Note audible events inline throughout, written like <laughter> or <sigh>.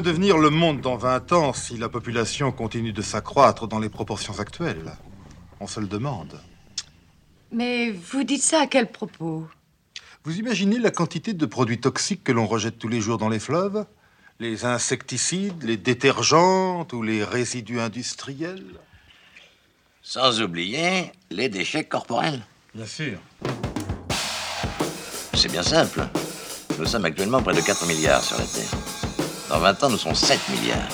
Devenir le monde dans 20 ans si la population continue de s'accroître dans les proportions actuelles? On se le demande. Mais vous dites ça à quel propos? Vous imaginez la quantité de produits toxiques que l'on rejette tous les jours dans les fleuves? Les insecticides, les détergents ou les résidus industriels? Sans oublier les déchets corporels. Bien sûr. C'est bien simple. Nous sommes actuellement près de 4 milliards sur la Terre. Dans 20 ans, nous sommes 7 milliards.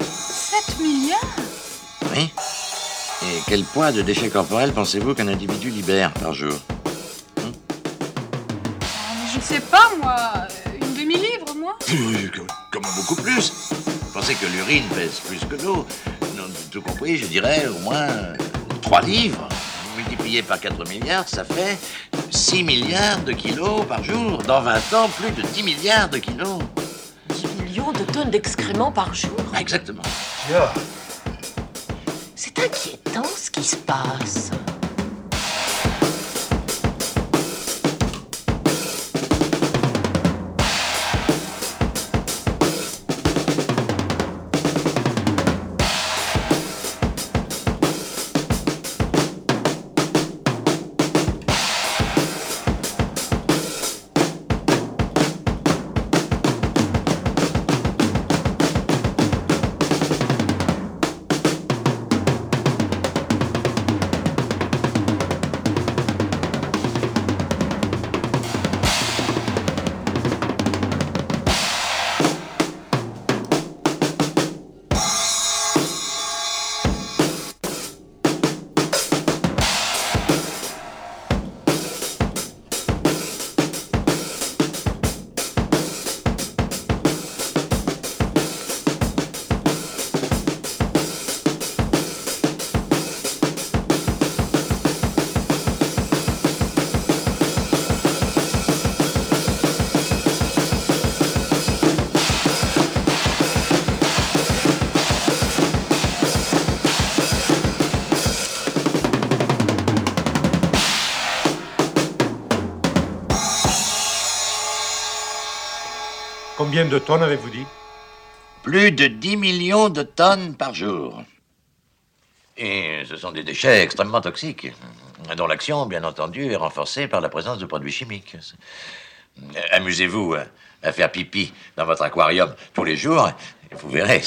7 milliards? Oui Et quel poids de déchets corporels pensez-vous qu'un individu libère par jour? Je sais pas, moi. Une demi-livre, moi <laughs> Oui, Comme beaucoup plus. Pensez que l'urine pèse plus que l'eau? Non, Tout compris, je dirais au moins 3 livres. Multiplié par 4 milliards, ça fait 6 milliards de kilos par jour. Dans 20 ans, plus de 10 milliards de kilos. 10 millions de tonnes d'excréments par jour. Exactement. C'est inquiétant ce qui se passe. Combien de tonnes avez-vous dit? Plus de 10 millions de tonnes par jour. Et ce sont des déchets extrêmement toxiques, dont l'action, bien entendu, est renforcée par la présence de produits chimiques. Amusez-vous à- faire pipi dans votre aquarium tous les jours, et vous verrez.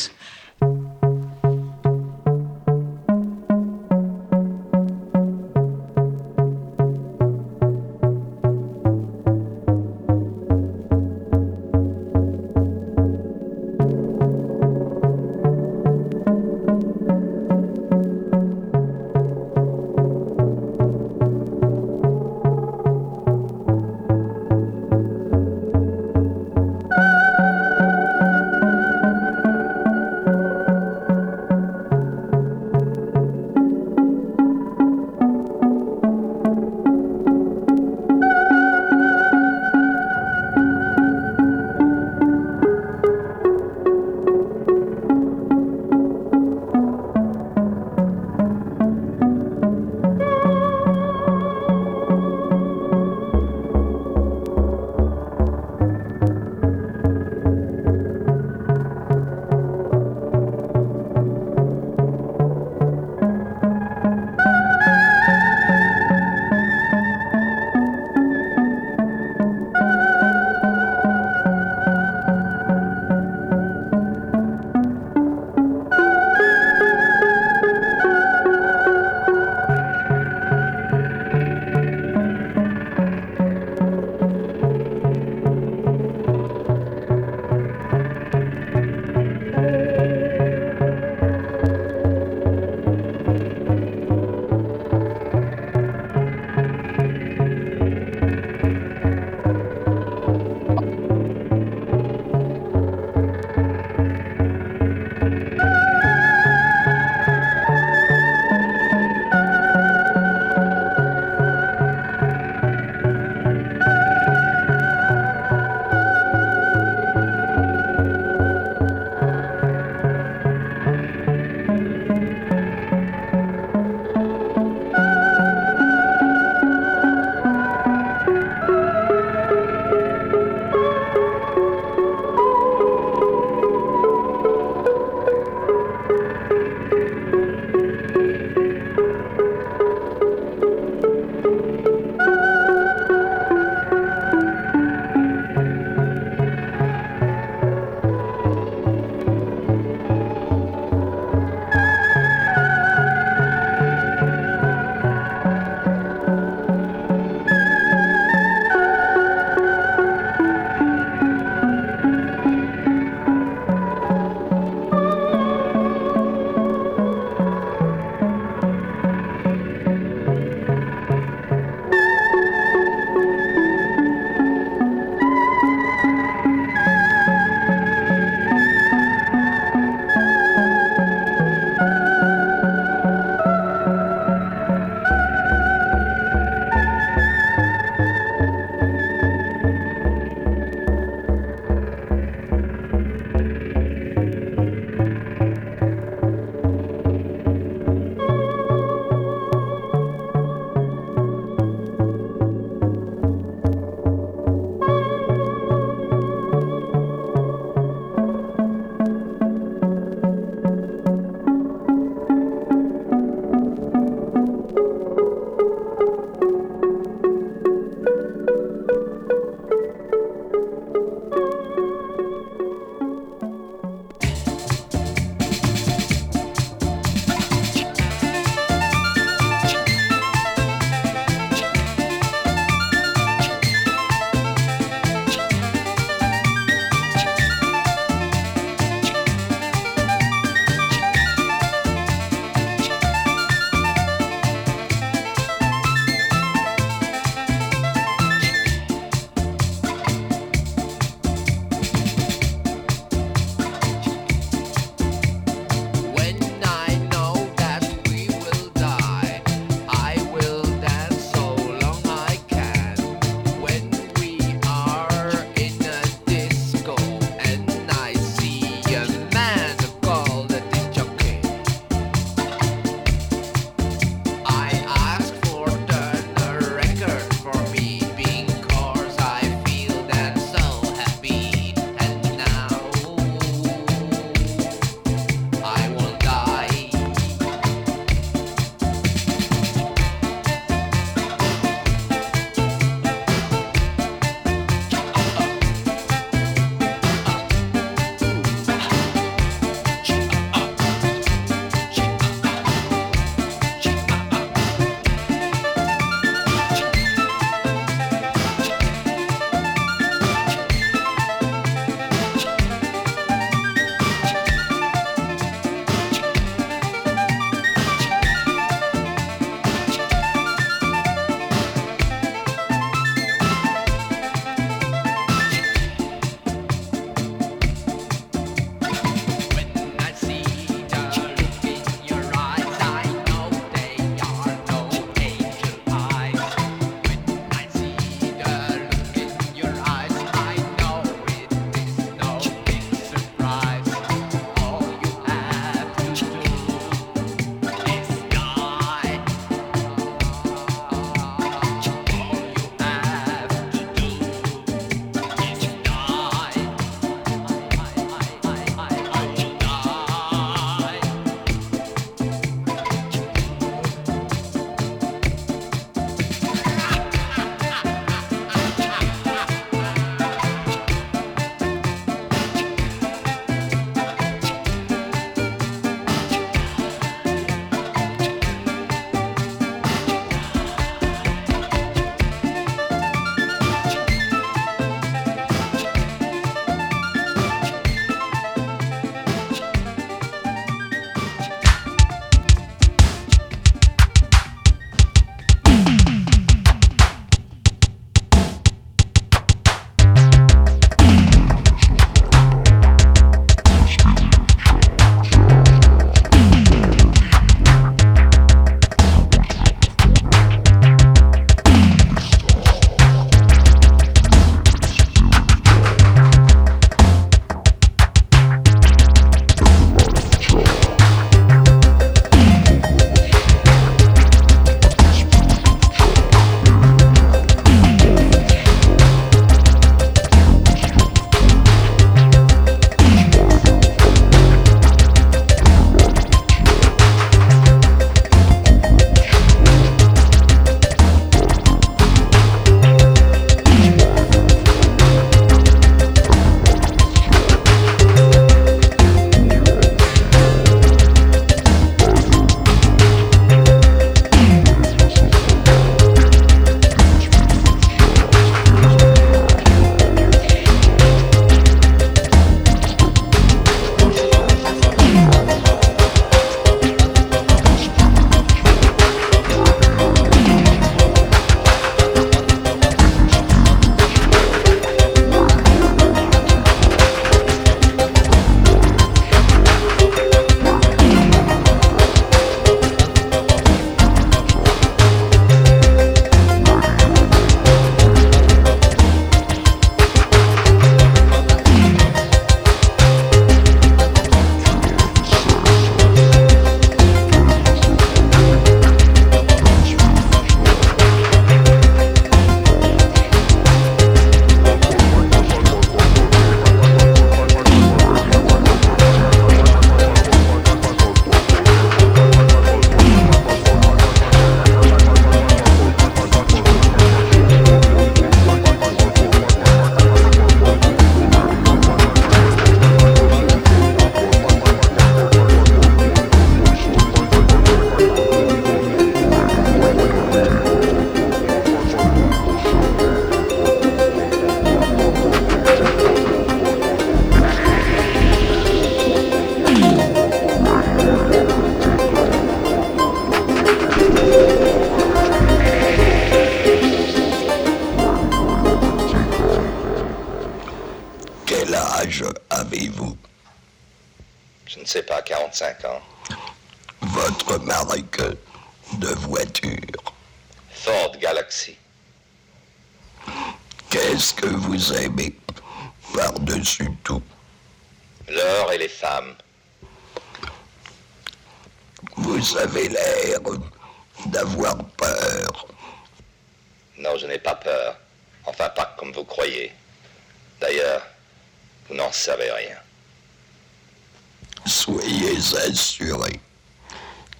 assurer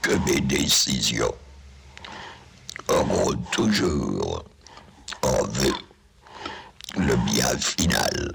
que mes décisions auront toujours en vue le bien final.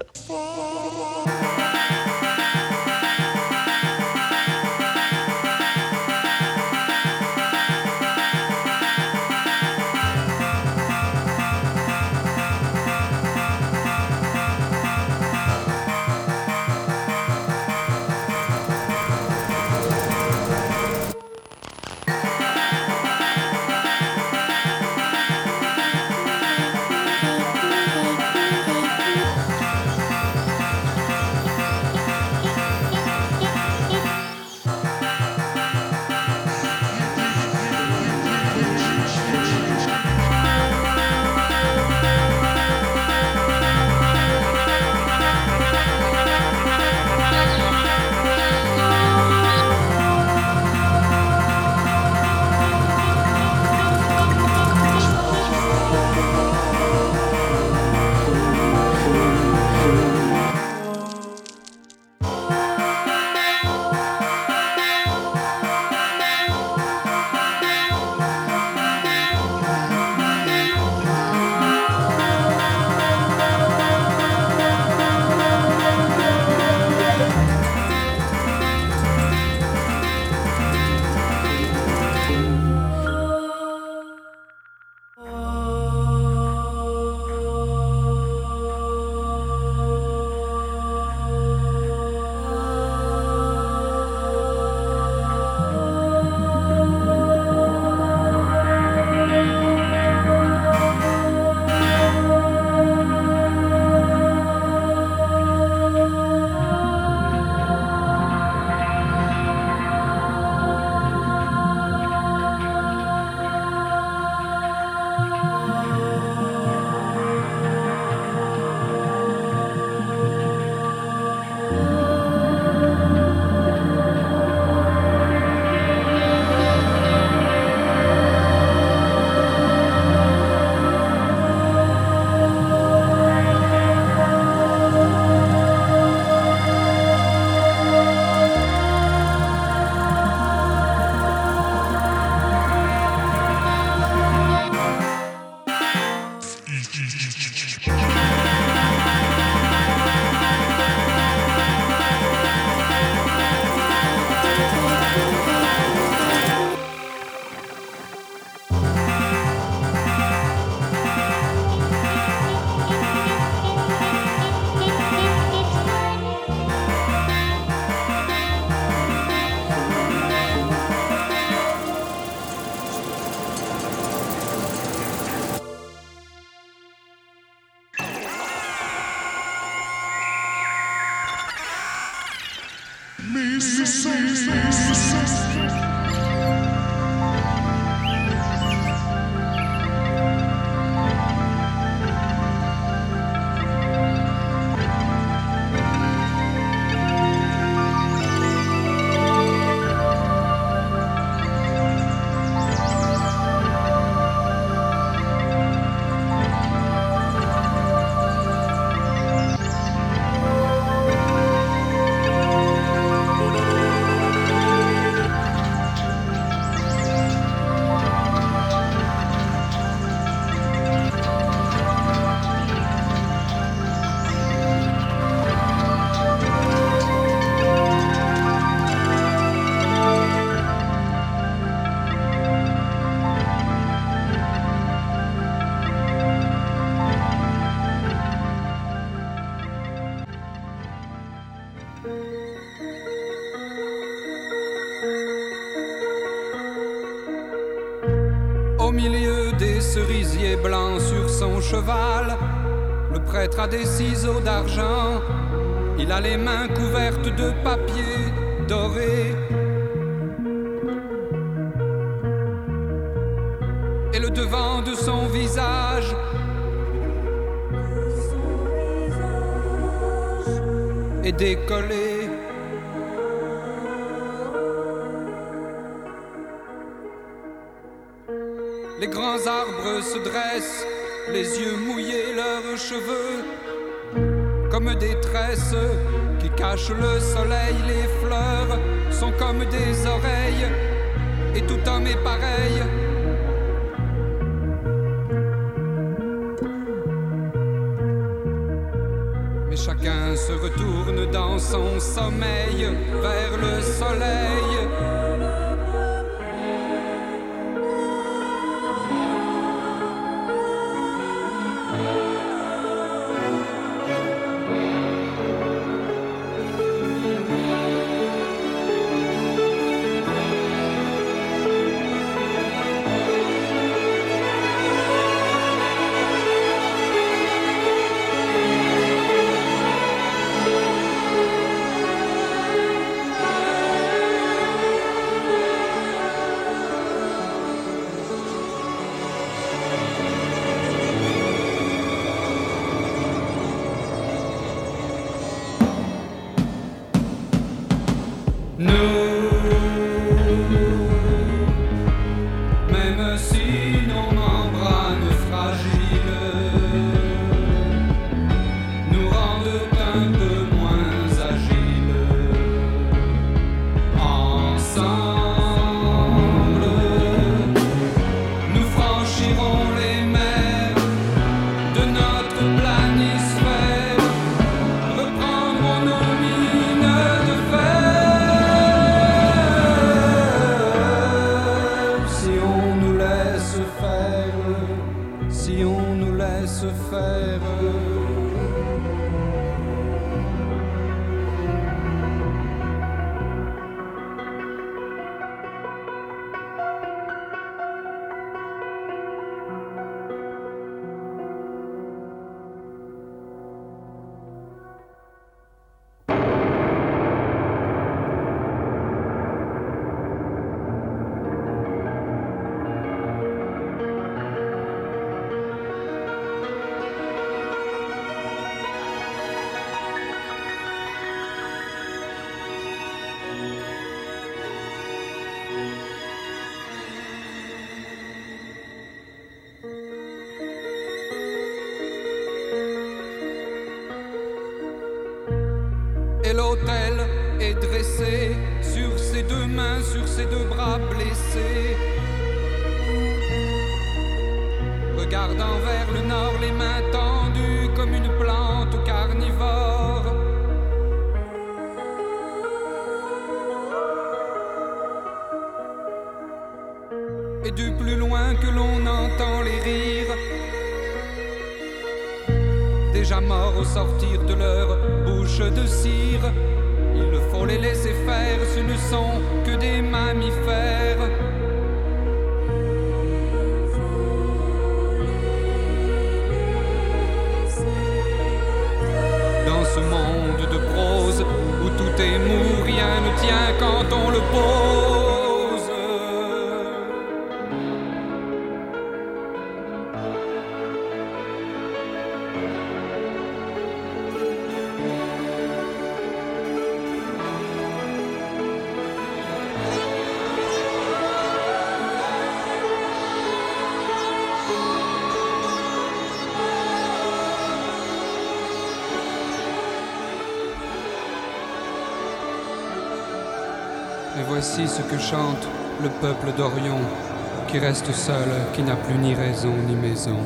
Le prêtre a des ciseaux d'argent. Il a les mains couvertes de papier doré. Et le devant de son visage est décollé. Les grands arbres se dressent les yeux mouillés, leurs cheveux comme des tresses qui cachent le soleil. Les fleurs sont comme des oreilles, et tout homme est pareil. Mais chacun se retourne dans son sommeil vers le soleil. Deux mains, sur ses deux bras blessés. Regardant vers le nord, les mains tendues comme une plante carnivore. Et du plus loin que l'on entend les rires, déjà morts au sortir de leur bouche de cire. Il faut les laisser faire, ce ne sont que des mammifères. Voici ce que chante le peuple d'Orion, qui reste seul, qui n'a plus ni raison ni maison.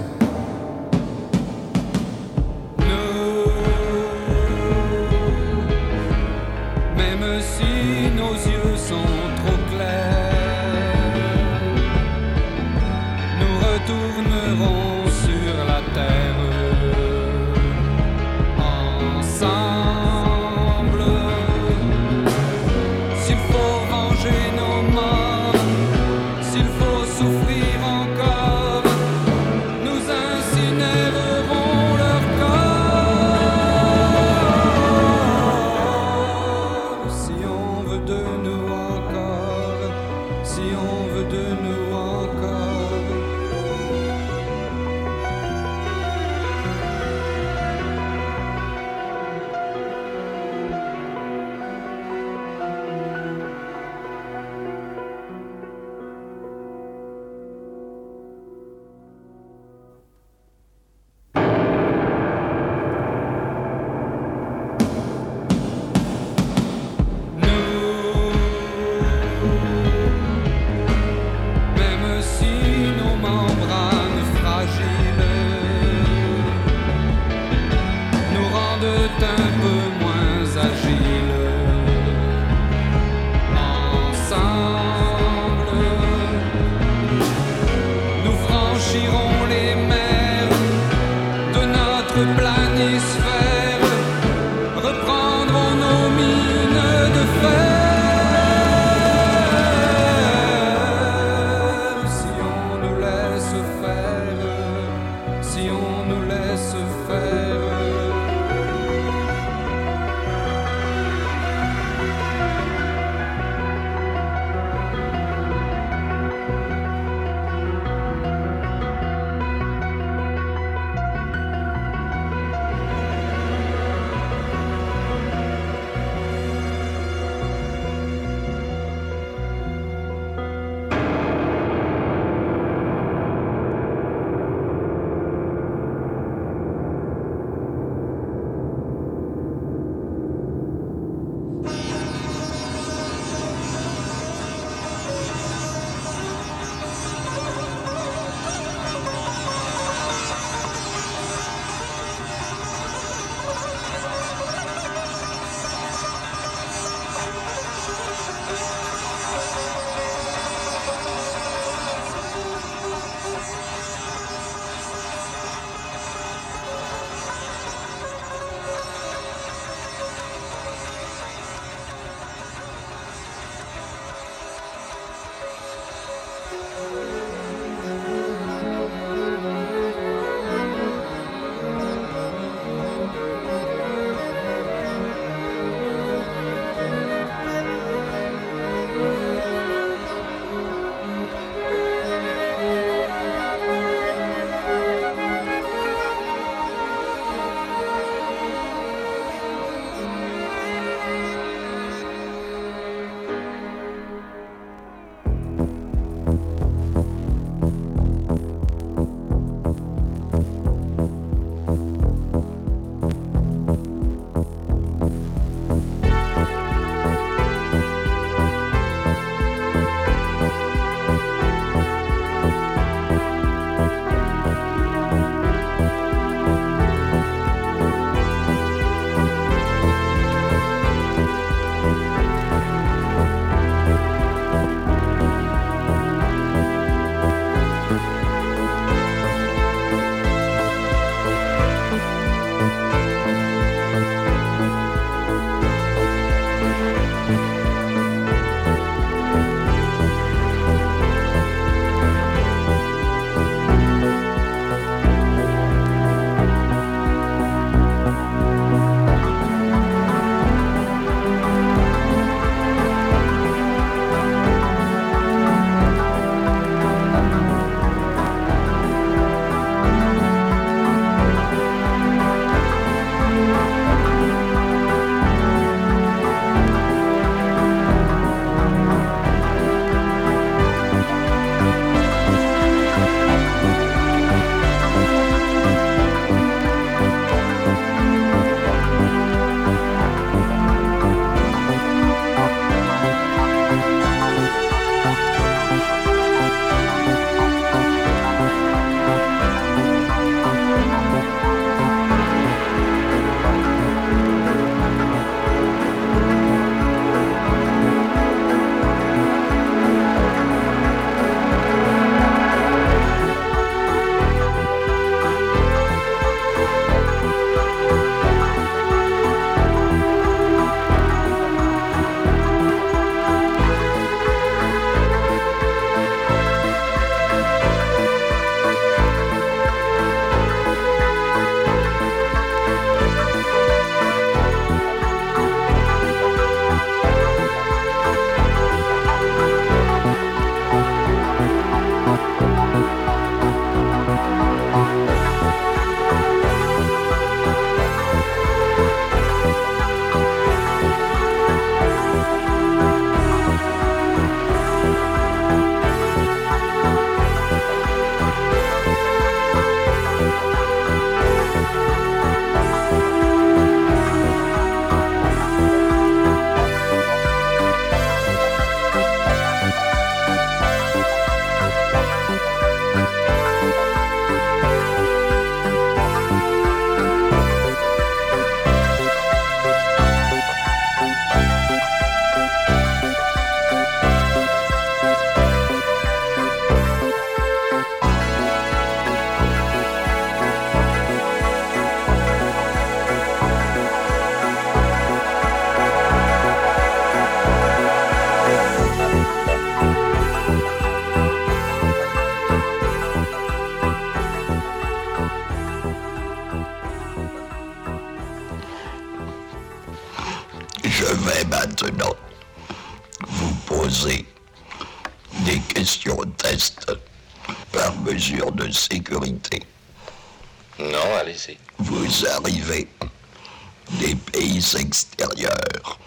Des pays extérieurs.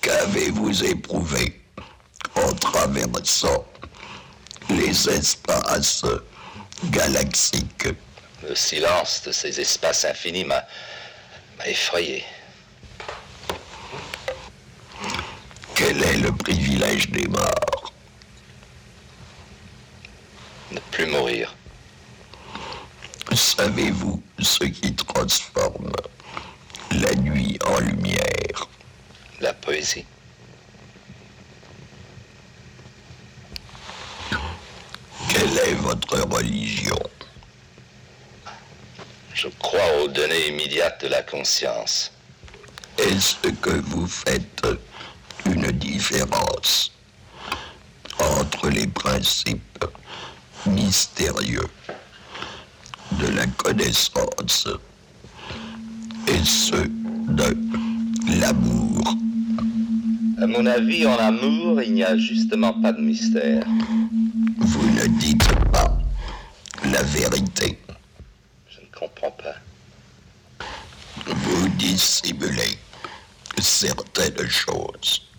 Qu'avez-vous éprouvé en traversant les espaces galaxiques? Le silence de ces espaces infinis m'a effrayé. Quel est le privilège des morts? Ne plus mourir. Savez-vous ce qui transforme la nuit en lumière? La poésie. Quelle est votre religion? Je crois aux données immédiates de la conscience. Est-ce que vous faites une différence entre les principes mystérieux? De la connaissance et ceux de l'amour À mon avis, en amour, il n'y a justement pas de mystère. Vous ne dites pas la vérité. Je ne comprends pas. Vous dissimulez certaines choses.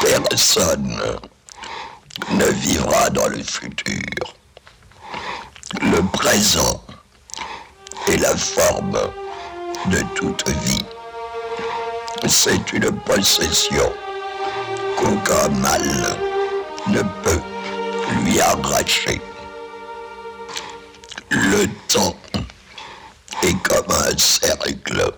Personne ne vivra dans le futur. Le présent est la forme de toute vie. C'est une possession qu'aucun mal ne peut lui arracher. Le temps est comme un cercle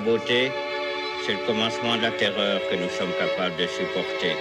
beauté, c'est le commencement de la terreur que nous sommes capables de supporter.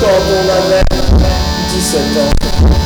pendant la mer 17 ans.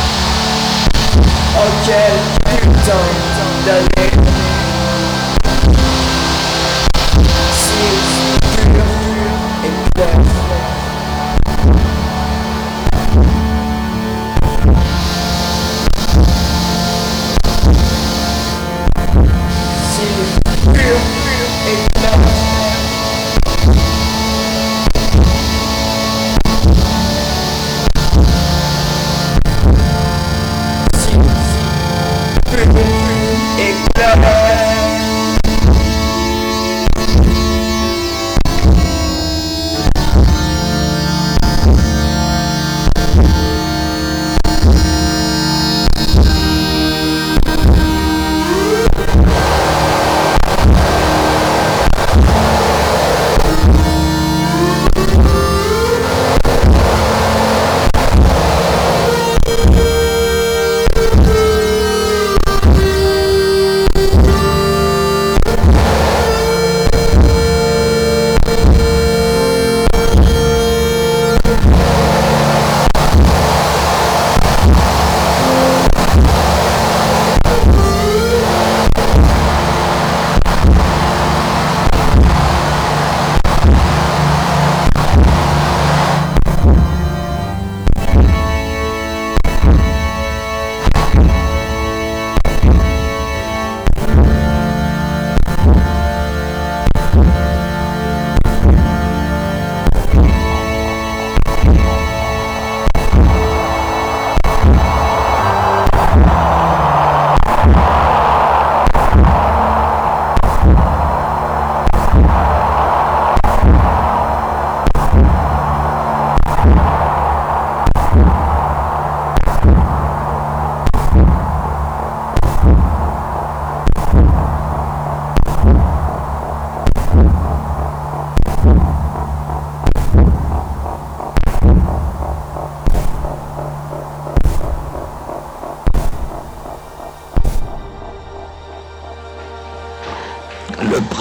auquel putain d'années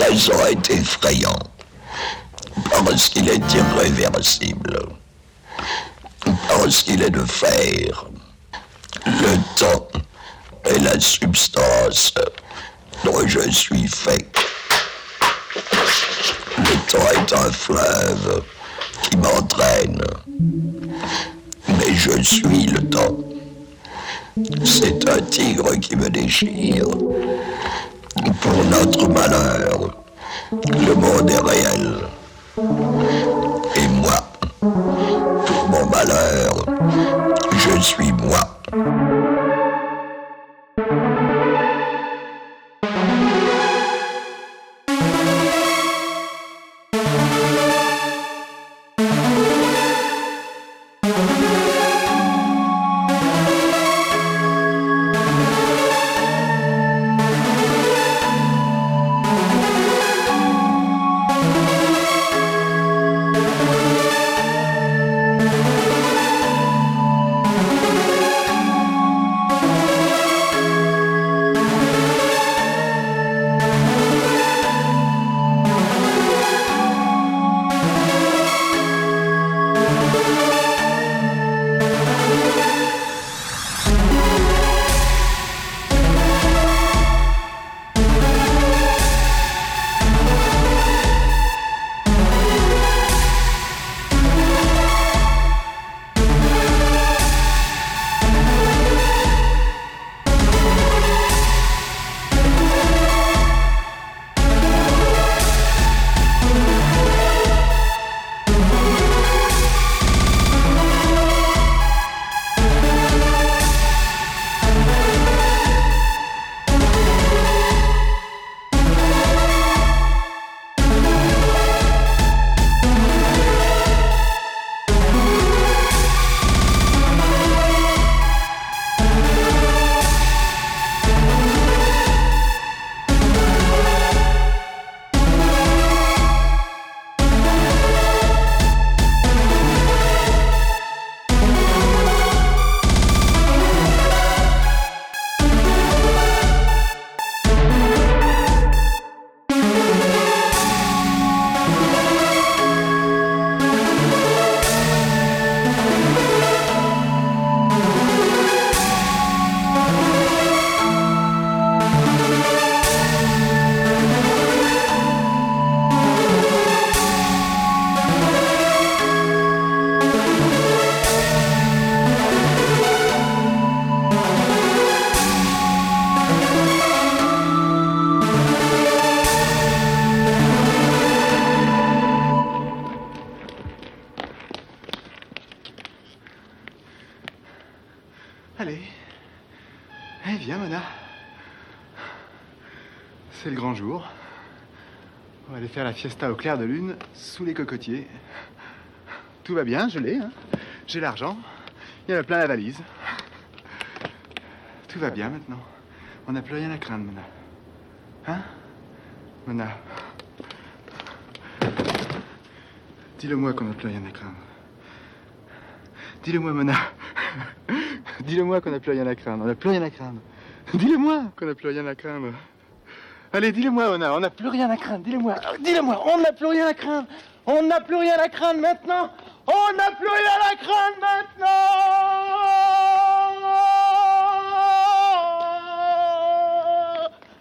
présent est effrayant parce qu'il est irréversible, parce qu'il est de fer. Le temps est la substance dont je suis fait. Le temps est un fleuve qui m'entraîne, mais je suis le temps. C'est un tigre qui me déchire. Pour notre malheur, le monde est réel. Et moi, pour mon malheur, je suis moi. La fiesta au clair de lune, sous les cocotiers. Tout va bien, je l'ai. Hein. J'ai l'argent. Il y en a plein la valise. Tout va bien maintenant. On n'a plus rien à craindre, Mona. Hein Mona? Dis-le-moi qu'on n'a plus rien à craindre. Dis-le-moi, Mona. <laughs> Dis-le-moi qu'on n'a plus rien à craindre. On n'a plus rien à craindre. Dis-le-moi qu'on n'a plus rien à craindre. Allez, dis-le-moi, Mona. On n'a plus rien à craindre. Dis-le-moi. Dis-le-moi. On n'a plus rien à craindre. On n'a plus rien à craindre maintenant. On n'a plus rien à craindre maintenant.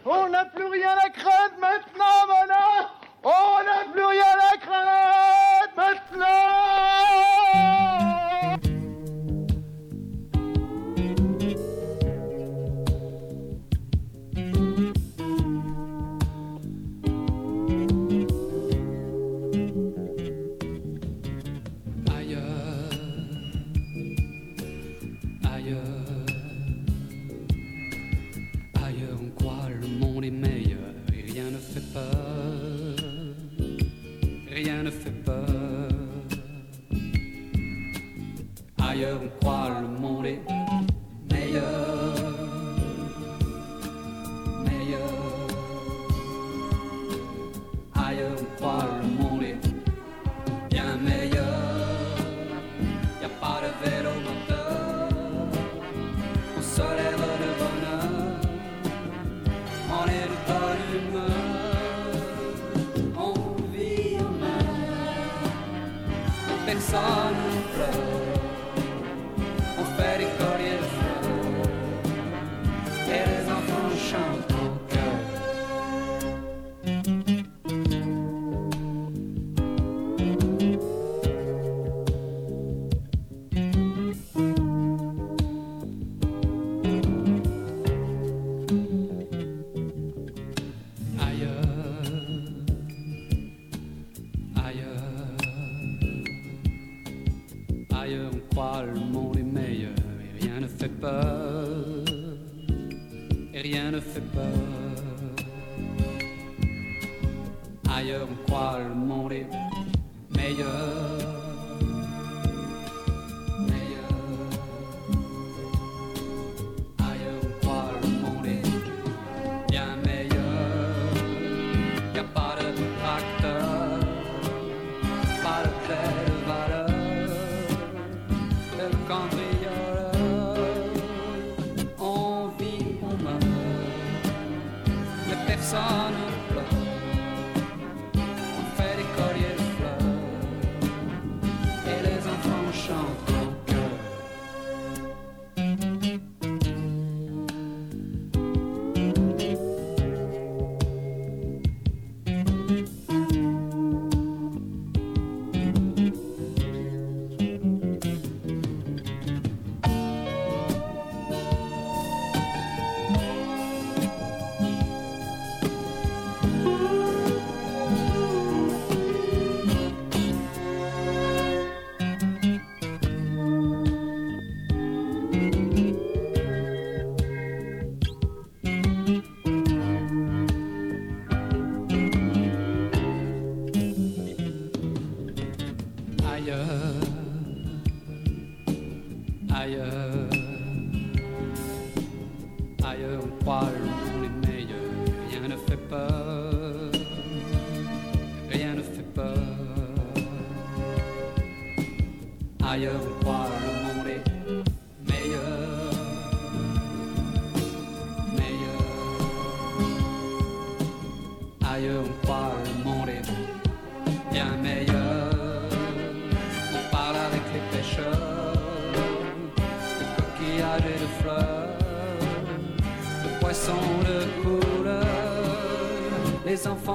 On n'a plus rien à craindre maintenant, Mona. On n'a plus rien à craindre maintenant.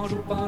Les enfants